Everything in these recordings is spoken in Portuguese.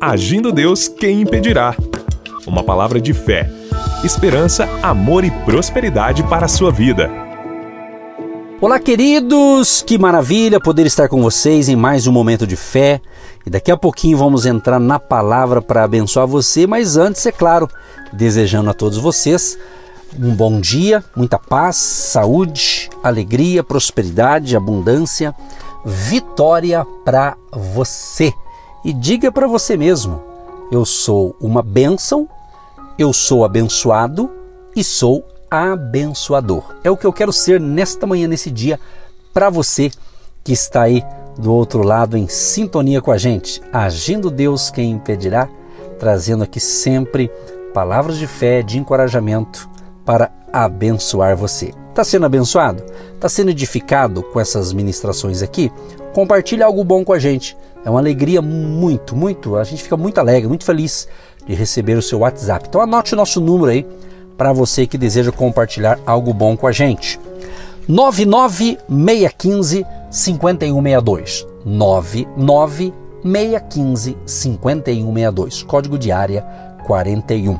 Agindo Deus, quem impedirá? Uma palavra de fé, esperança, amor e prosperidade para a sua vida. Olá, queridos! Que maravilha poder estar com vocês em mais um momento de fé. E daqui a pouquinho vamos entrar na palavra para abençoar você, mas antes, é claro, desejando a todos vocês um bom dia, muita paz, saúde, alegria, prosperidade, abundância, vitória para você. E diga para você mesmo: eu sou uma bênção, eu sou abençoado e sou abençoador. É o que eu quero ser nesta manhã, nesse dia, para você que está aí do outro lado em sintonia com a gente. Agindo Deus, quem impedirá? Trazendo aqui sempre palavras de fé, de encorajamento para abençoar você. Está sendo abençoado? Está sendo edificado com essas ministrações aqui? Compartilhe algo bom com a gente. É uma alegria muito, muito. A gente fica muito alegre, muito feliz de receber o seu WhatsApp. Então anote o nosso número aí para você que deseja compartilhar algo bom com a gente. 99615 5162. 99615 5162. Código de área 41.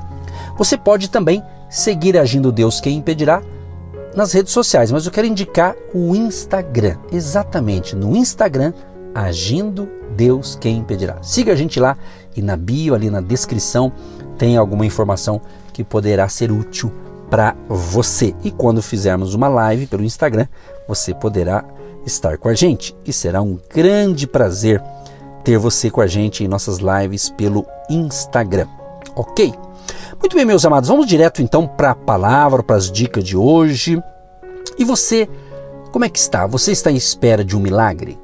Você pode também seguir Agindo Deus Quem Impedirá nas redes sociais, mas eu quero indicar o Instagram. Exatamente, no Instagram, Agindo Deus Quem Impedirá. Siga a gente lá e na bio, ali na descrição, tem alguma informação que poderá ser útil para você. E quando fizermos uma live pelo Instagram, você poderá estar com a gente. E será um grande prazer ter você com a gente em nossas lives pelo Instagram. Ok? Muito bem, meus amados, vamos direto então para a palavra, para as dicas de hoje. E você, como é que está? Você está em espera de um milagre?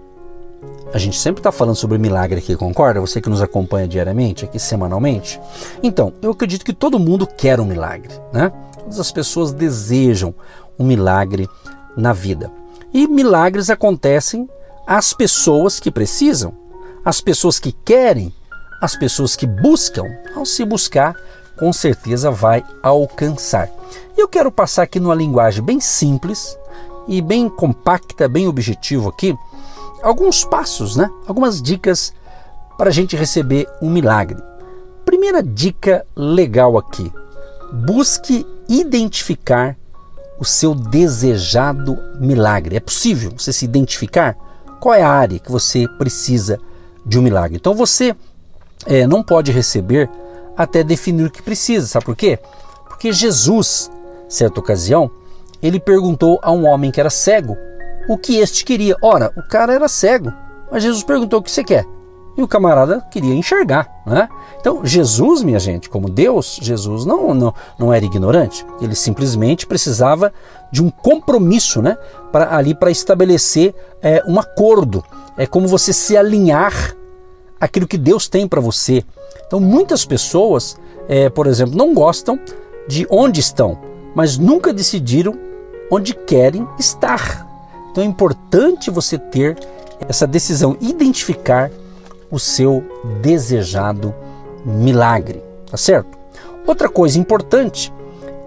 A gente sempre está falando sobre milagre aqui, concorda? Você que nos acompanha diariamente, aqui semanalmente. Então, eu acredito que todo mundo quer um milagre, né? Todas as pessoas desejam um milagre na vida. E milagres acontecem às pessoas que precisam, às pessoas que querem, às pessoas que buscam. Ao se buscar, com certeza vai alcançar. E eu quero passar aqui numa linguagem bem simples e bem compacta, bem objetivo aqui, alguns passos, né? Algumas dicas para a gente receber um milagre. Primeira dica legal aqui: busque identificar o seu desejado milagre. É possível você se identificar qual é a área que você precisa de um milagre. Então você é, não pode receber até definir o que precisa. Sabe por quê? Porque Jesus, certa ocasião, ele perguntou a um homem que era cego o que este queria. Ora, o cara era cego, mas Jesus perguntou o que você quer. E o camarada queria enxergar. Né? Então, Jesus, minha gente, como Deus, Jesus não, não, não era ignorante. Ele simplesmente precisava de um compromisso né? para ali para estabelecer é, um acordo. É como você se alinhar aquilo que Deus tem para você. Então, muitas pessoas, é, por exemplo, não gostam de onde estão, mas nunca decidiram onde querem estar. Então, é importante você ter essa decisão, identificar o seu desejado milagre, tá certo? Outra coisa importante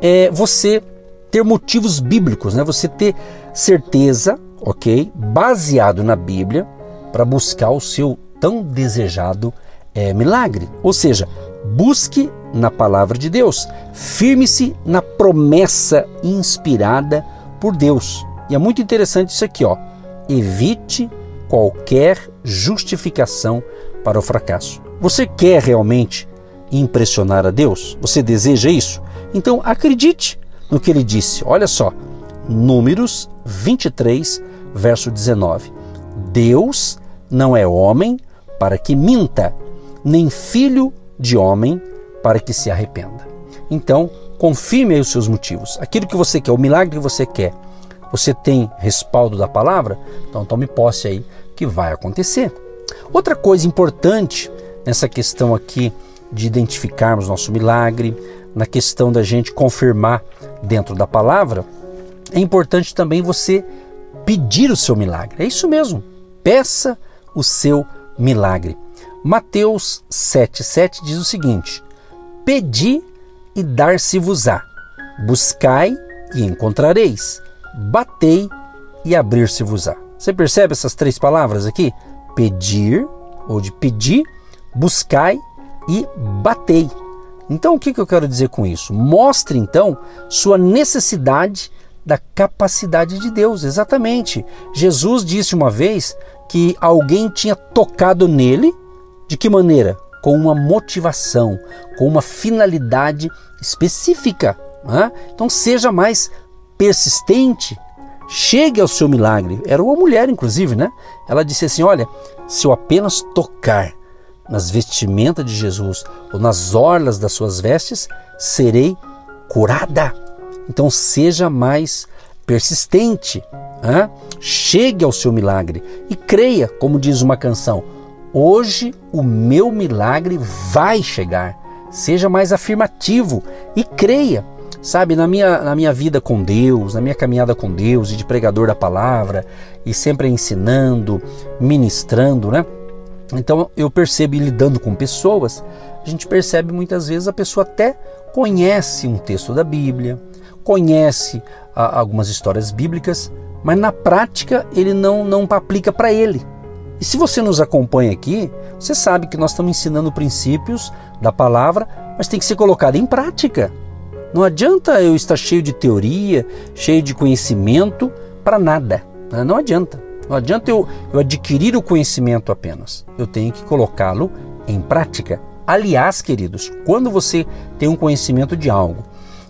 é você ter motivos bíblicos, né? Você ter certeza, ok, baseado na Bíblia, para buscar o seu tão desejado é, milagre. Ou seja, busque na palavra de Deus, firme-se na promessa inspirada por Deus. E é muito interessante isso aqui, ó. Evite qualquer justificação para o fracasso. Você quer realmente impressionar a Deus? Você deseja isso? Então acredite no que ele disse. Olha só, Números 23, verso 19. Deus não é homem para que minta, nem filho de homem para que se arrependa. Então, confirme aí os seus motivos. Aquilo que você quer, o milagre que você quer, você tem respaldo da palavra? Então tome posse aí que vai acontecer. Outra coisa importante nessa questão aqui de identificarmos nosso milagre, na questão da gente confirmar dentro da palavra, é importante também você pedir o seu milagre. É isso mesmo. Peça o seu milagre. Mateus 7,7 diz o seguinte: Pedi e dar-se-vos-á, buscai e encontrareis, batei e abrir-se-vos-á. Você percebe essas três palavras aqui? Pedir, ou de pedir, buscai e batei. Então, o que, eu quero dizer com isso? Mostre então sua necessidade da capacidade de Deus, exatamente. Jesus disse uma vez que alguém tinha tocado nele, de que maneira? Com uma motivação, com uma finalidade específica. Né? Então, seja mais persistente, chegue ao seu milagre. Era uma mulher, inclusive, né? Ela disse assim: Olha, se eu apenas tocar nas vestimentas de Jesus ou nas orlas das suas vestes, serei curada. Então seja mais persistente, hein? chegue ao seu milagre e creia, como diz uma canção: hoje o meu milagre vai chegar. Seja mais afirmativo e creia. Sabe, na minha, na minha vida com Deus, na minha caminhada com Deus e de pregador da palavra, e sempre ensinando, ministrando, né? Então eu percebo lidando com pessoas, a gente percebe muitas vezes a pessoa até conhece um texto da Bíblia, conhece a, algumas histórias bíblicas, mas na prática ele não, não aplica para ele. E se você nos acompanha aqui, você sabe que nós estamos ensinando princípios da palavra, mas tem que ser colocado em prática. Não adianta eu estar cheio de teoria, cheio de conhecimento para nada. Né? Não adianta. Não adianta eu, eu adquirir o conhecimento apenas. Eu tenho que colocá-lo em prática. Aliás, queridos, quando você tem um conhecimento de algo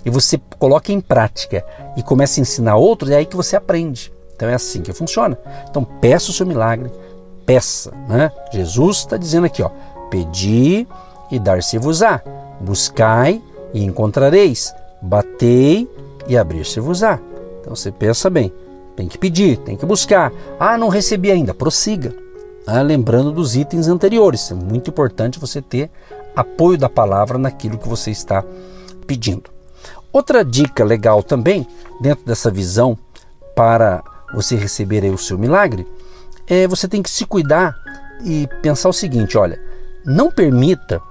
e você coloca em prática e começa a ensinar outros, é aí que você aprende. Então é assim que funciona. Então peça o seu milagre, peça. Né? Jesus está dizendo aqui, ó, pedi e dar-se-vos-á, buscai e encontrareis, batei e abrir-se-vos-á. Então você pensa bem, tem que pedir, tem que buscar. Ah, não recebi ainda. Prossiga. Ah, lembrando dos itens anteriores. É muito importante você ter apoio da palavra naquilo que você está pedindo. Outra dica legal também, dentro dessa visão para você receber o seu milagre, é você tem que se cuidar e pensar o seguinte: olha, não permita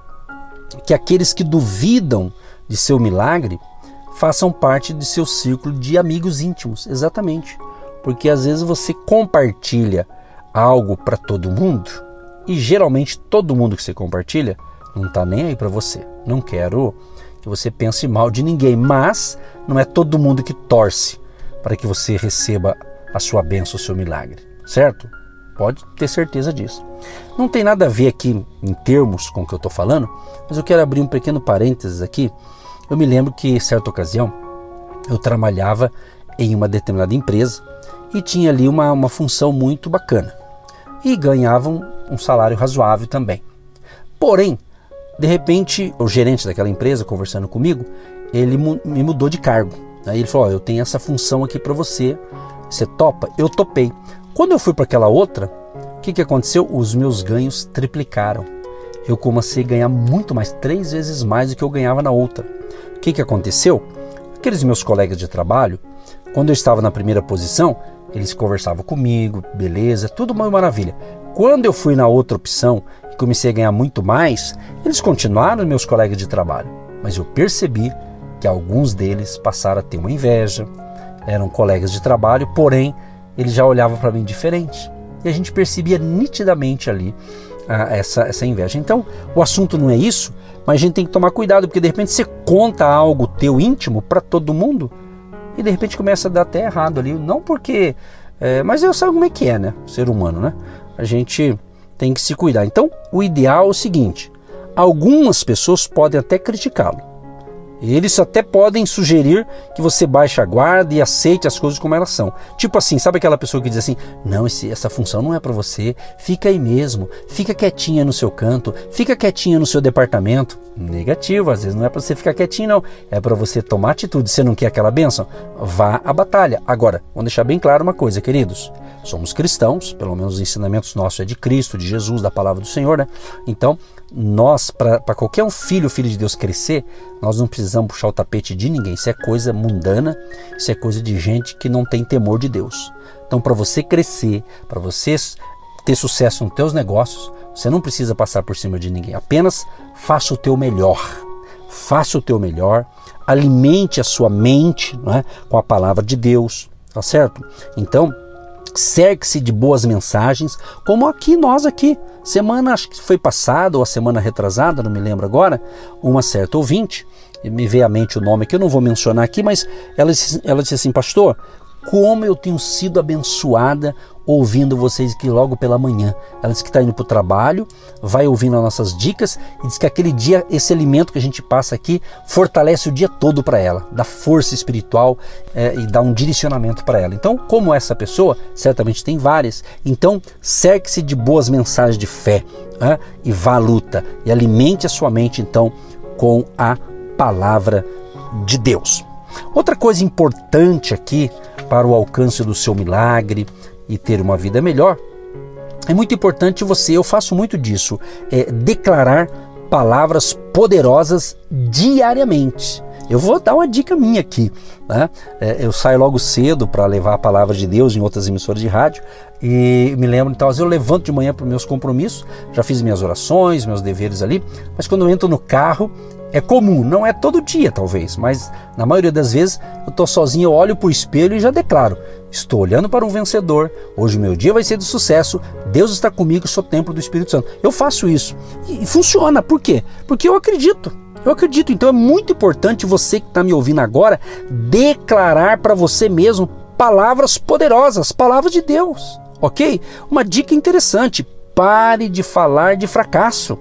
que aqueles que duvidam de seu milagre façam parte de seu círculo de amigos íntimos. Exatamente porque às vezes você compartilha algo para todo mundo e geralmente todo mundo que você compartilha não está nem aí para você. Não quero que você pense mal de ninguém, mas não é todo mundo que torce para que você receba a sua bênção, o seu milagre, certo? Pode ter certeza disso. Não tem nada a ver aqui em termos com o que eu estou falando, mas eu quero abrir um pequeno parênteses aqui. Eu me lembro que, certa ocasião, eu trabalhava em uma determinada empresa e tinha ali uma, uma função muito bacana. E ganhavam um salário razoável também. Porém, de repente, o gerente daquela empresa, conversando comigo, ele me mudou de cargo. Aí ele falou: oh, Eu tenho essa função aqui para você, você topa? Eu topei. Quando eu fui para aquela outra, o que, que aconteceu? Os meus ganhos triplicaram. Eu comecei a ganhar muito mais, três vezes mais do que eu ganhava na outra. O que, que aconteceu? Aqueles meus colegas de trabalho, quando eu estava na primeira posição, eles conversavam comigo, beleza, tudo uma maravilha. Quando eu fui na outra opção e comecei a ganhar muito mais, eles continuaram meus colegas de trabalho, mas eu percebi que alguns deles passaram a ter uma inveja, eram colegas de trabalho, porém eles já olhavam para mim diferente. E a gente percebia nitidamente ali ah, essa, essa inveja. Então, o assunto não é isso, mas a gente tem que tomar cuidado, porque de repente você conta algo teu íntimo para todo mundo e de repente começa a dar até errado ali. Não porque. É, mas eu sei como é que é, né? Ser humano, né? A gente tem que se cuidar. Então, o ideal é o seguinte: algumas pessoas podem até criticá-lo. Eles até podem sugerir que você baixe a guarda e aceite as coisas como elas são. Tipo assim, sabe aquela pessoa que diz assim: não, esse, essa função não é para você, fica aí mesmo, fica quietinha no seu canto, fica quietinha no seu departamento. Negativo, às vezes não é para você ficar quietinho, não, é para você tomar atitude. Você não quer aquela benção? Vá à batalha. Agora, vamos deixar bem claro uma coisa, queridos: somos cristãos, pelo menos os ensinamentos nossos é de Cristo, de Jesus, da palavra do Senhor, né? Então, nós, para qualquer um filho, filho de Deus crescer, nós não precisamos puxar o tapete de ninguém. Isso é coisa mundana, isso é coisa de gente que não tem temor de Deus. Então, para você crescer, para você ter sucesso nos teus negócios, você não precisa passar por cima de ninguém. Apenas faça o teu melhor. Faça o teu melhor, alimente a sua mente é, com a palavra de Deus, tá certo? Então, cerque-se de boas mensagens, como aqui nós aqui. Semana acho que foi passada ou a semana retrasada, não me lembro agora, uma certa ouvinte, me veio à mente o nome que eu não vou mencionar aqui, mas ela, ela disse assim, pastor, como eu tenho sido abençoada ouvindo vocês aqui logo pela manhã. Ela diz que está indo para o trabalho, vai ouvindo as nossas dicas e diz que aquele dia, esse alimento que a gente passa aqui, fortalece o dia todo para ela, dá força espiritual é, e dá um direcionamento para ela. Então, como essa pessoa, certamente tem várias, então cerque-se de boas mensagens de fé é, e vá à luta e alimente a sua mente então com a palavra de Deus. Outra coisa importante aqui para o alcance do seu milagre e ter uma vida melhor, é muito importante você, eu faço muito disso, é declarar palavras poderosas diariamente. Eu vou dar uma dica minha aqui. Né? É, eu saio logo cedo para levar a palavra de Deus em outras emissoras de rádio e me lembro, então, eu levanto de manhã para os meus compromissos, já fiz minhas orações, meus deveres ali, mas quando eu entro no carro, é comum, não é todo dia talvez, mas na maioria das vezes eu estou sozinho, eu olho para o espelho e já declaro: estou olhando para um vencedor, hoje meu dia vai ser de sucesso, Deus está comigo, sou templo do Espírito Santo. Eu faço isso e, e funciona, por quê? Porque eu acredito. Eu acredito, então é muito importante você que está me ouvindo agora declarar para você mesmo palavras poderosas, palavras de Deus, ok? Uma dica interessante: pare de falar de fracasso.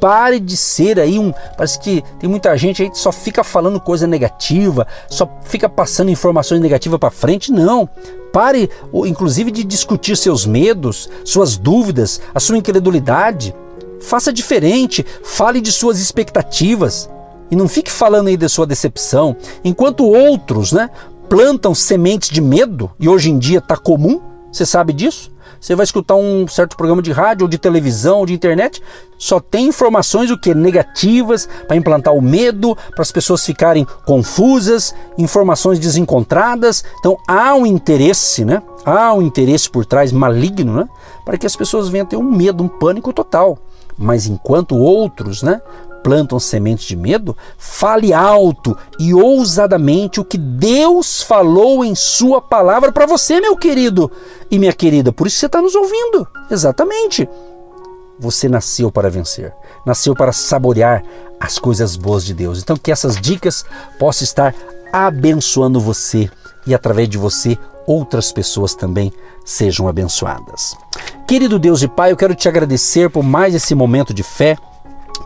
Pare de ser aí um. Parece que tem muita gente aí que só fica falando coisa negativa, só fica passando informações negativas para frente. Não. Pare, inclusive, de discutir seus medos, suas dúvidas, a sua incredulidade. Faça diferente, fale de suas expectativas. E não fique falando aí da sua decepção. Enquanto outros, né, plantam sementes de medo, e hoje em dia está comum, você sabe disso? Você vai escutar um certo programa de rádio ou de televisão ou de internet, só tem informações o que negativas para implantar o medo, para as pessoas ficarem confusas, informações desencontradas. Então há um interesse, né? Há um interesse por trás maligno, né? Para que as pessoas venham ter um medo, um pânico total. Mas enquanto outros, né, plantam sementes de medo, fale alto e ousadamente o que Deus falou em Sua palavra para você, meu querido e minha querida. Por isso você está nos ouvindo. Exatamente. Você nasceu para vencer, nasceu para saborear as coisas boas de Deus. Então, que essas dicas possam estar abençoando você e, através de você, outras pessoas também sejam abençoadas. Querido Deus e Pai, eu quero te agradecer por mais esse momento de fé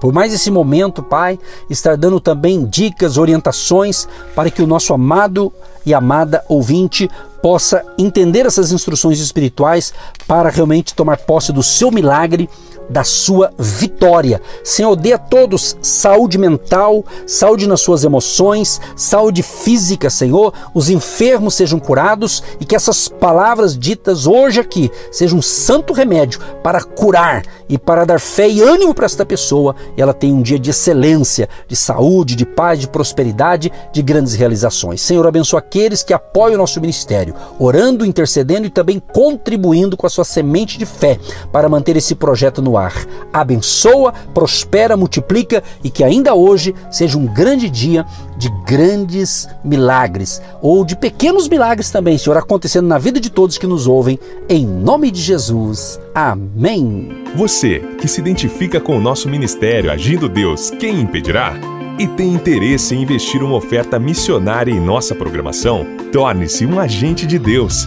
por mais esse momento, Pai, estar dando também dicas, orientações para que o nosso amado e amada ouvinte possa entender essas instruções espirituais para realmente tomar posse do seu milagre da sua vitória. Senhor, dê a todos saúde mental, saúde nas suas emoções, saúde física, Senhor. Os enfermos sejam curados e que essas palavras ditas hoje aqui sejam um santo remédio para curar e para dar fé e ânimo para esta pessoa e ela tenha um dia de excelência, de saúde, de paz, de prosperidade, de grandes realizações. Senhor, abençoa aqueles que apoiam o nosso ministério, orando, intercedendo e também contribuindo com a sua semente de fé para manter esse projeto no ar. Abençoa, prospera, multiplica e que ainda hoje seja um grande dia de grandes milagres ou de pequenos milagres também, Senhor, acontecendo na vida de todos que nos ouvem, em nome de Jesus. Amém. Você que se identifica com o nosso ministério Agindo Deus, quem impedirá? E tem interesse em investir uma oferta missionária em nossa programação? Torne-se um agente de Deus